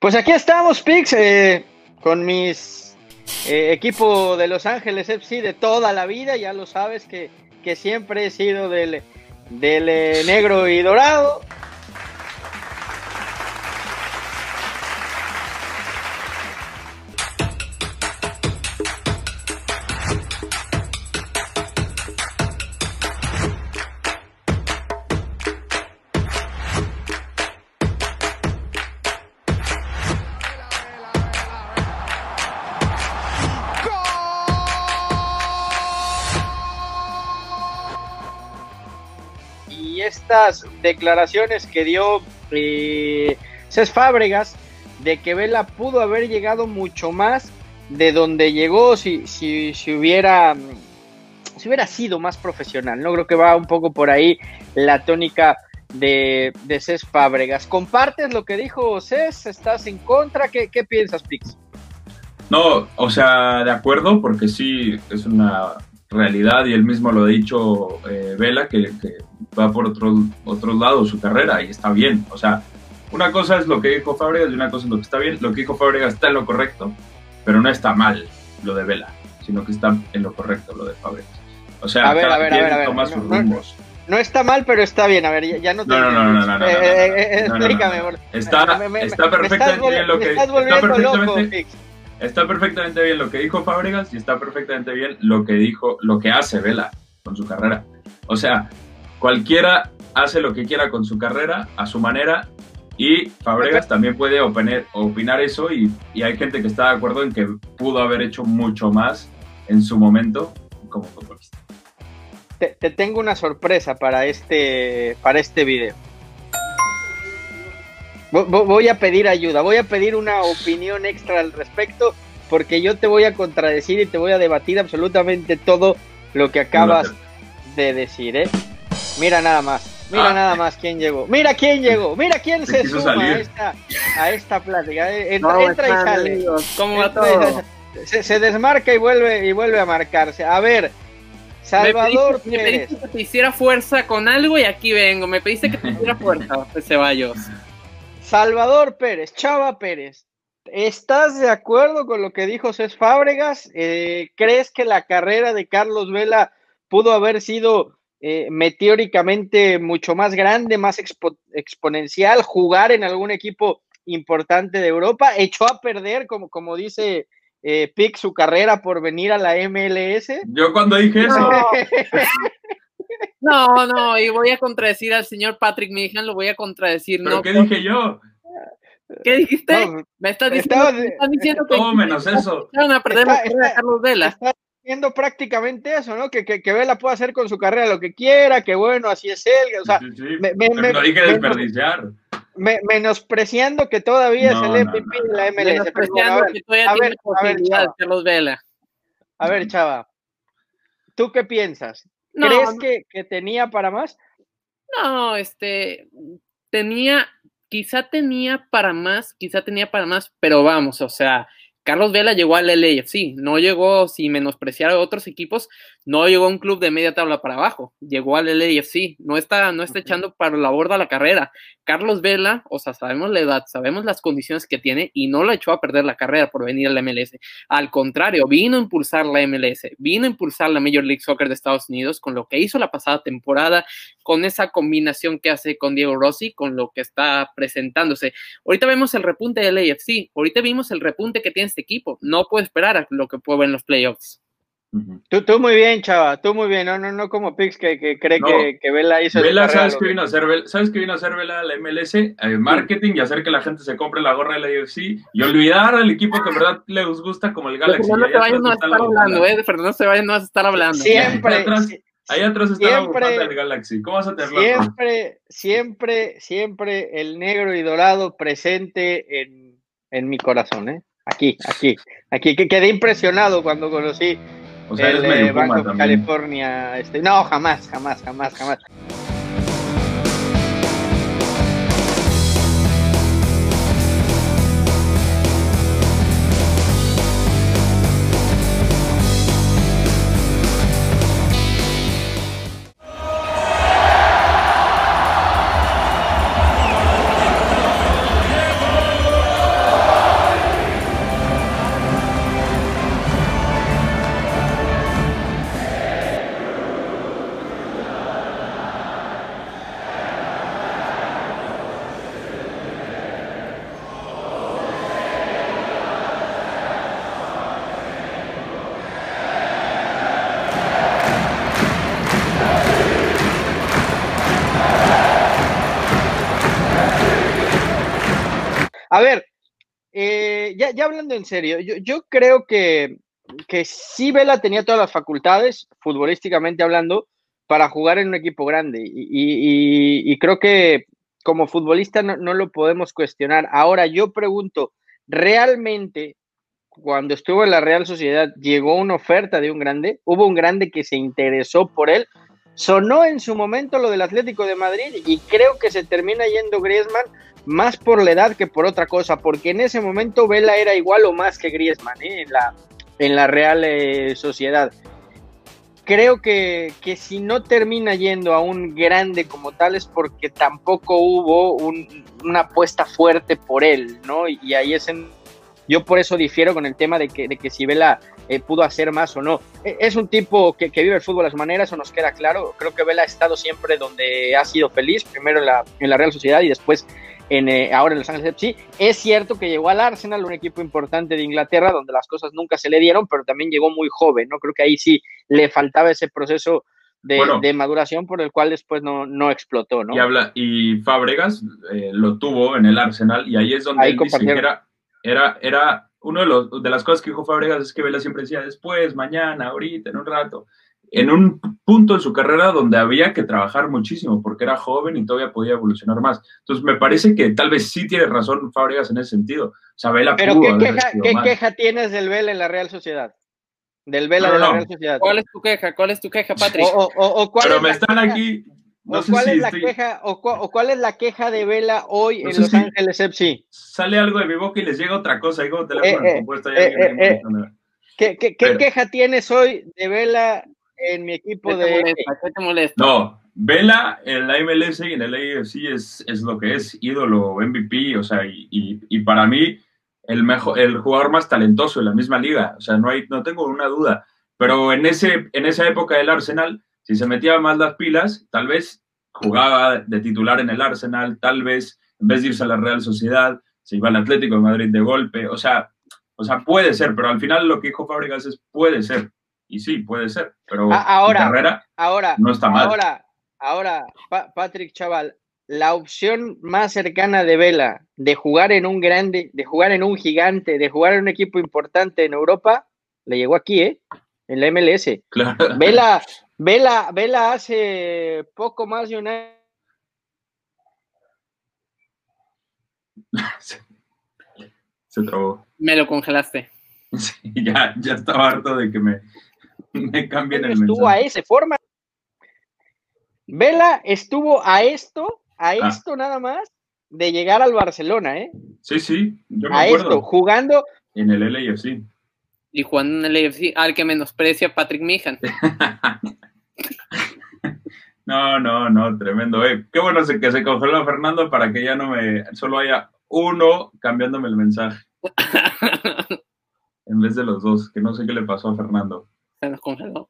Pues aquí estamos, Pix, eh, con mis eh, equipo de Los Ángeles FC de toda la vida. Ya lo sabes que, que siempre he sido del, del eh, negro y dorado. Estas declaraciones que dio eh, Cés Fábregas de que Vela pudo haber llegado mucho más de donde llegó si, si, si hubiera si hubiera sido más profesional. No creo que va un poco por ahí la tónica de, de Cés Fábregas. ¿Compartes lo que dijo Cés? ¿Estás en contra? ¿Qué, qué piensas, Pix? No, o sea, de acuerdo, porque sí es una realidad y él mismo lo ha dicho eh, Vela, que, que, va por otro, otro lado su carrera y está bien. O sea, una cosa es lo que dijo Fábregas y una cosa es lo que está bien. Lo que dijo Fábregas está en lo correcto, pero no está mal lo de Vela, sino que está en lo correcto lo de Fábregas. O sea, a ver, a ver, a ver, a ver. toma No, sus rumbos. No está mal, pero está bien. A ver, ya, ya no te No, no, no, no, no, Eh, eh, eh, Explícame, Está- está me perfectamente bien lo que- estás está volviendo loco. Está perfectamente bien lo que dijo Fábregas y está perfectamente bien lo que dijo, lo que hace Vela con su carrera. O sea, cualquiera hace lo que quiera con su carrera a su manera y Fábregas también puede opinar, opinar eso y, y hay gente que está de acuerdo en que pudo haber hecho mucho más en su momento como futbolista. Te, te tengo una sorpresa para este, para este video. Vo- vo- Voy a pedir ayuda, voy a pedir una opinión extra al respecto, porque yo te voy a contradecir y te voy a debatir absolutamente todo lo que acabas de decir, ¿eh? Mira nada más, mira Ah. nada más quién llegó, mira quién llegó, mira quién Se suma a esta, a esta plática. eh, Entra, ¿Cómo entra y sale. amigos? ¿Cómo va Entra todo? Se, se desmarca y vuelve y vuelve a marcarse. A ver, Salvador me pediste, me pediste que te hiciera fuerza con algo y aquí vengo. Me pediste que te hiciera fuerza, Ceballos. Salvador Pérez, Chava Pérez, ¿estás de acuerdo con lo que dijo Cés Fábregas? Eh, ¿Crees que la carrera de Carlos Vela pudo haber sido eh, meteóricamente mucho más grande, más expo- exponencial, jugar en algún equipo importante de Europa? ¿Echó a perder, como, como dice eh, Pic, su carrera por venir a la MLS? Yo cuando dije eso, No, no, y voy a contradecir al señor Patrick Mijan, lo voy a contradecir. ¿pero no, qué dije yo? ¿Qué dijiste? No, me estás diciendo, estaba me de- estás diciendo que Todo menos eso. a perder la Está- de Carlos Vela. está diciendo prácticamente eso, ¿no? Que, que, que Vela puede hacer con su carrera lo que quiera, que bueno, así es él, o sea, Sí, sí, me- me- me- no dije me- desperdiciar. me- menospreciando que todavía No, es el no, MVP no, de la MLS. Pero bueno, Menospreciando a ver, que todavía a tiene ver, a ver. Carlos Vela. a ver, Chava, ¿tú qué piensas? No, ¿Crees que tenía para más? No, este, tenía, quizá tenía para más, quizá tenía para más, pero vamos, o sea, Carlos Vela llegó al LAFC, no llegó, sin menospreciar a otros equipos, no llegó a un club de media tabla para abajo, llegó al LAFC, no está, no está echando para la borda la carrera. Carlos Vela, o sea, sabemos la edad, sabemos las condiciones que tiene y no la echó a perder la carrera por venir a la MLS. Al contrario, vino a impulsar la MLS, vino a impulsar la Major League Soccer de Estados Unidos con lo que hizo la pasada temporada, con esa combinación que hace con Diego Rossi, con lo que está presentándose. Ahorita vemos el repunte del AFC, ahorita vimos el repunte que tiene este equipo. No puedo esperar a lo que puede ver en los playoffs. Tú, tú muy bien, Chava, tú muy bien. No, no, no como Pix que, que cree No. que, que Vela hizo. Vela, ¿sabes qué que- vino a hacer? Vela? ¿Sabes qué vino a hacer Vela a la MLS? Eh, marketing y hacer que la gente se compre la gorra de la UFC y olvidar al equipo que en verdad les gusta como el Galaxy. Fernando Ceballos no vas a estar la hablando. ¿eh? De Fernando Ceballos no vas a estar hablando. Siempre, Ahí atrás- la Siempre- del Galaxy. ¿Cómo vas a siempre, siempre, siempre el negro y dorado presente en, en mi corazón, ¿eh? Aquí, aquí, aquí, que quedé impresionado cuando conocí O sea, eres el medio Bank Puma of también. California. Este, no, jamás, jamás, jamás, jamás. Eh, ya, ya hablando en serio, yo, creo que, que sí Vela tenía todas las facultades, futbolísticamente hablando, para jugar en un equipo grande. Y, creo que como futbolista no lo podemos cuestionar. Ahora yo pregunto, ¿realmente cuando estuvo en la Real Sociedad llegó una oferta de un grande? ¿Hubo un grande que se interesó por él? Sonó en su momento lo del Atlético de Madrid y creo que se termina yendo Griezmann más por la edad que por otra cosa, porque en ese momento Vela era igual o más que Griezmann ¿eh? en, la, en la Real eh, Sociedad. Creo que, que, si no termina yendo a un grande como tal es porque tampoco hubo un, una apuesta fuerte por él, ¿no? Y, y ahí es en, yo por eso difiero con el tema de que, de que si Vela eh, pudo hacer más o no. Es un tipo que, que, vive el fútbol a su manera, eso nos queda claro. Creo que Vela ha estado siempre donde ha sido feliz, primero en la, en la Real Sociedad y después en, eh, ahora en Los Ángeles FC. Es cierto que llegó al Arsenal, un equipo importante de Inglaterra, donde las cosas nunca se le dieron, pero también llegó muy joven, ¿no? Creo que ahí sí le faltaba ese proceso de, bueno, de maduración por el cual después no, no explotó, ¿no? Y, habla, y Fábregas eh, lo tuvo en el Arsenal y ahí es donde ahí él dice que era, era, era uno de, los, de las cosas que dijo Fábregas es que Vela siempre decía después, mañana, ahorita, en un rato. En un punto en su carrera donde había que trabajar muchísimo porque era joven y todavía podía evolucionar más. Entonces, me parece que tal vez sí tiene razón Fábregas en ese sentido. O sea, Vela Pero pudo ¿qué, queja, ¿qué queja, tienes del Vela en la Real Sociedad? Del Vela No, de la no. Real Sociedad. ¿Cuál es tu queja? ¿Cuál es tu queja, Patrick? O, o- o- cuál Pero es me están queja- aquí. No sé cuál si es la estoy- queja o, cuál es la queja de Vela hoy No en Los si- Ángeles FC? sale algo de mi boca y les llega otra cosa. Ahí como teléfono Eh, eh, compuesto, eh, eh, eh. ¿Qué, qué- qué Pero- queja tienes hoy de Vela en mi equipo ¿Qué te de molesta? ¿Qué te molesta? No, Vela en la MLS y en el AFC es, es lo que es ídolo MVP, o sea, y, y- y para mí el, mejor, el jugador más talentoso de la misma liga, o sea, no, hay, no tengo una duda. Pero en, ese, en esa época del Arsenal, si se metía más las pilas, tal vez jugaba de titular en el Arsenal, tal vez en vez de irse a la Real Sociedad, se iba al Atlético de Madrid de golpe, o sea, o sea, puede ser, pero al final lo que dijo Fábregas es puede ser, y sí, puede ser, pero Ah, ahora. carrera Ahora, no está mal. ahora, ahora, Pa- Patrick Chaval, la opción más cercana de Vela de jugar en un grande, de jugar en un gigante, de jugar en un equipo importante en Europa, le llegó aquí, ¿eh? En la MLS. Claro. Vela, Vela, Vela hace poco más de un año. se, se trabó. Me lo congelaste. Sí, ya, ya estaba harto de que me, me cambien el estuvo a mensaje. esa forma. Vela estuvo a esto, a Ah. esto nada más, de llegar al Barcelona, ¿eh? Sí, sí, yo me A acuerdo. esto, jugando, En el LAFC. Y jugando en el AFC, al que menosprecia Patrick Mijan. No, no, no, tremendo. Eh, qué bueno que se congeló Fernando para que ya no me. Solo haya uno cambiándome el mensaje en vez de los dos, que no sé qué le pasó a Fernando. Se nos congeló.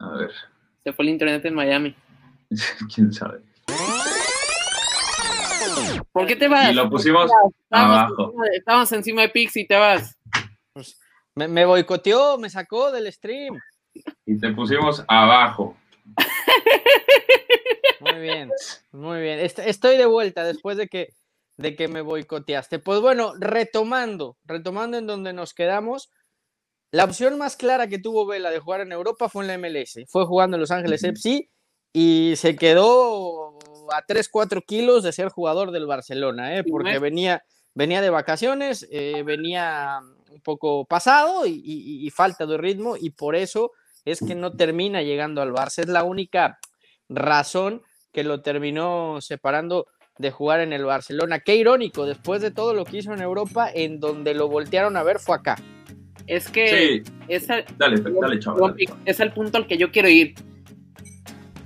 A ver, Se fue el internet en Miami. quién sabe. ¿Por qué te vas? Y lo pusimos Estábamos abajo. encima de- Estábamos encima de Pix y te vas. me, me boicoteó, me sacó del stream. Y te pusimos abajo. Muy bien, muy bien. Est- Estoy de vuelta después de que, de que me boicoteaste. Pues bueno, retomando, retomando en donde nos quedamos, la opción más clara que tuvo Vela de jugar en Europa fue en la MLS. Fue jugando en Los Ángeles. FC y se quedó a 3, 4 kilos de ser jugador del Barcelona, ¿eh? Porque venía, venía de vacaciones, eh, venía un poco pasado y, y- y falta de ritmo y por eso es que no termina llegando al Barça. Es la única razón que lo terminó separando de jugar en el Barcelona. Qué irónico, después de todo lo que hizo en Europa, en donde lo voltearon a ver fue acá. Es que Sí, es, al, dale, dale, es al punto al que yo quiero ir.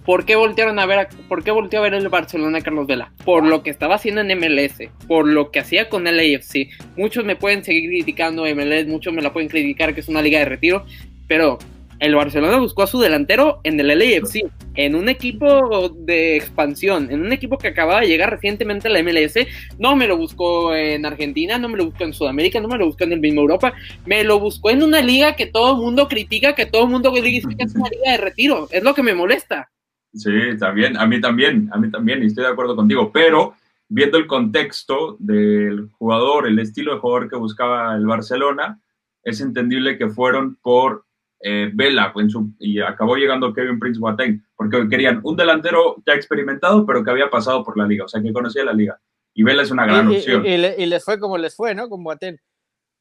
¿Por qué voltearon a ver a- por qué volteó a ver el Barcelona a Carlos Vela? Por lo que estaba haciendo en MLS, por lo que hacía con el AFC. Muchos me pueden seguir criticando MLS, muchos me la pueden criticar que es una liga de retiro, pero el Barcelona buscó a su delantero en el LAFC, en un equipo de expansión, en un equipo que acababa de llegar recientemente a la MLS. No me lo buscó en Argentina, no me lo buscó en Sudamérica, no me lo buscó en el mismo Europa, me lo buscó en una liga que todo el mundo critica, que todo el mundo dice que es una liga de retiro. Es lo que me molesta. Sí, también, a mí también, a mí también, y estoy de acuerdo contigo, pero viendo el contexto del jugador, el estilo de jugador que buscaba el Barcelona, es entendible que fueron por eh, Vela y acabó llegando Kevin Prince Boateng, porque querían un delantero ya experimentado, pero que había pasado por la liga, o sea, que conocía la liga. Y Vela es una gran opción. Y, les fue como les fue, ¿no? Con Boateng.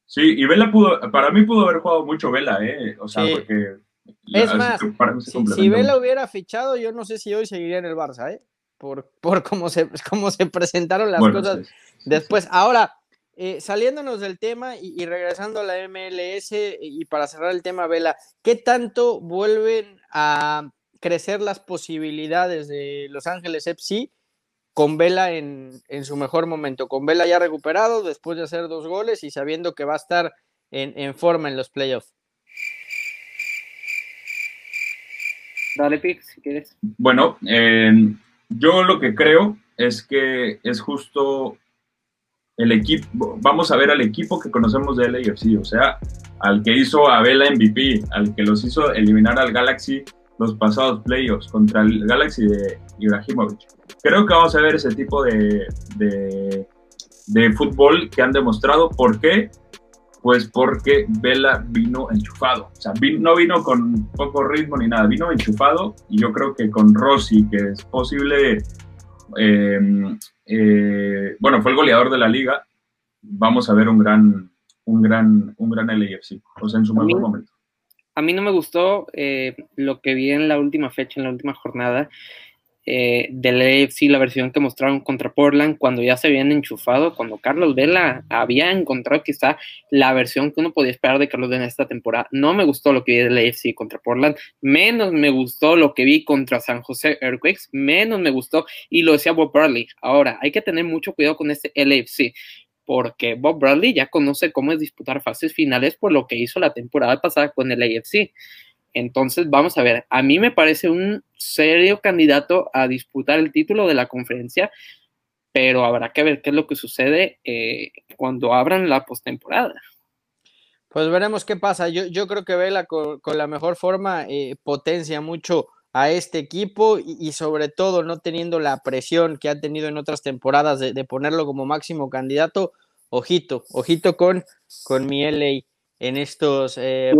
Sí, y Vela pudo, para mí pudo haber jugado mucho Vela, ¿eh? O sea, porque... Es más, si, Vela hubiera fichado, yo no sé si hoy seguiría en el Barça, ¿eh? Por, por cómo, se, cómo se presentaron las cosas después. Ahora, eh, saliéndonos del tema y, regresando a la MLS y para cerrar el tema, Vela, ¿qué tanto vuelven a crecer las posibilidades de Los Ángeles FC con Vela en, su mejor momento? Con Vela ya recuperado después de hacer dos goles y sabiendo que va a estar en, forma en los playoffs. Dale, Pix, si quieres. Bueno, eh, yo lo que creo es que es justo el equipo, vamos a ver al equipo que conocemos de LAFC, o sea, al que hizo a Vela MVP, al que los hizo eliminar al Galaxy los pasados playoffs contra el Galaxy de Ibrahimovic. Creo que vamos a ver ese tipo de, de, fútbol que han demostrado. ¿Por qué? Pues porque Vela vino enchufado. O sea, no vino con poco ritmo ni nada, vino enchufado y yo creo que con Rossi, que es posible eh, eh, bueno, fue el goleador de la liga. Vamos a ver un gran, un gran, un gran LAFC, o sea, en su mejor momento. A mí no me gustó eh, lo que vi en la última fecha, en la última jornada eh, del AFC, la versión que mostraron contra Portland, cuando ya se habían enchufado, cuando Carlos Vela había encontrado quizá la versión que uno podía esperar de Carlos Vela esta temporada. No me gustó lo que vi del AFC contra Portland, menos me gustó lo que vi contra San José Earthquakes, menos me gustó, y lo decía Bob Bradley. Ahora, hay que tener mucho cuidado con este LAFC porque Bob Bradley ya conoce cómo es disputar fases finales por lo que hizo la temporada pasada con el AFC. Entonces, vamos a ver, a mí me parece un serio candidato a disputar el título de la conferencia, pero habrá que ver qué es lo que sucede eh, cuando abran la postemporada. Pues veremos qué pasa. Yo, yo creo que Vela con, la mejor forma eh, potencia mucho a este equipo y, sobre todo no teniendo la presión que ha tenido en otras temporadas de, ponerlo como máximo candidato. Ojito, ojito con, con mi LA en estos eh,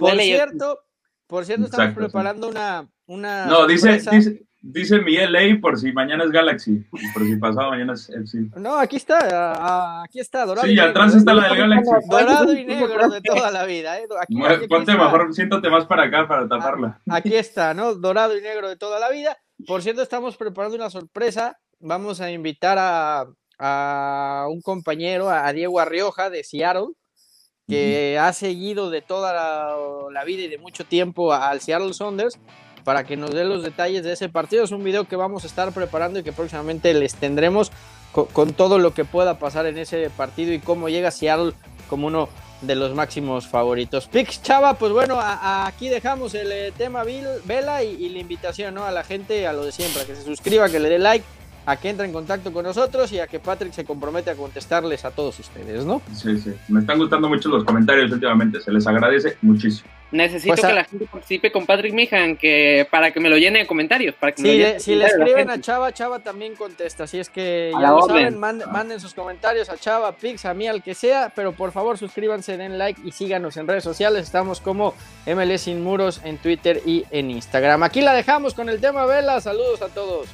Por cierto, por cierto, estamos preparando una, una. No, dice, dice, dice, mi LA por si mañana es Galaxy, por si pasado mañana es FC. No, aquí está, aquí está, dorado. Sí, atrás está la del Galaxy. Dorado y negro de toda la vida. ¿eh? Ponte mejor, siéntate más para acá para taparla. Aquí está, ¿no? Dorado y negro de toda la vida. Por cierto, estamos preparando una sorpresa. Vamos a invitar a, a un compañero, a Diego Arrioja de Seattle que ha seguido de toda la, vida y de mucho tiempo al Seattle Saunders para que nos dé los detalles de ese partido. Es un video que vamos a estar preparando y que próximamente les tendremos con, todo lo que pueda pasar en ese partido y cómo llega Seattle como uno de los máximos favoritos. Pix Chava, pues bueno, aquí dejamos el eh, tema Vela y, y, la invitación ¿no? a la gente a lo de siempre, que se suscriba, que le dé like a que entre en contacto con nosotros y a que Patrick se compromete a contestarles a todos ustedes, ¿no? Sí, sí. Me están gustando mucho los comentarios últimamente, se les agradece muchísimo. Necesito pues que la gente participe con Patrick Mijan que, para que me lo llene de comentarios. Para que si le escriben a Chava, Chava también contesta. Así es que ya lo saben, manden, sus comentarios a Chava, Pix, a mí, al que sea. Pero por favor, suscríbanse, den like y síganos en redes sociales. Estamos como MLS Sin Muros en Twitter y en Instagram. Aquí la dejamos con el tema Vela. Saludos a todos.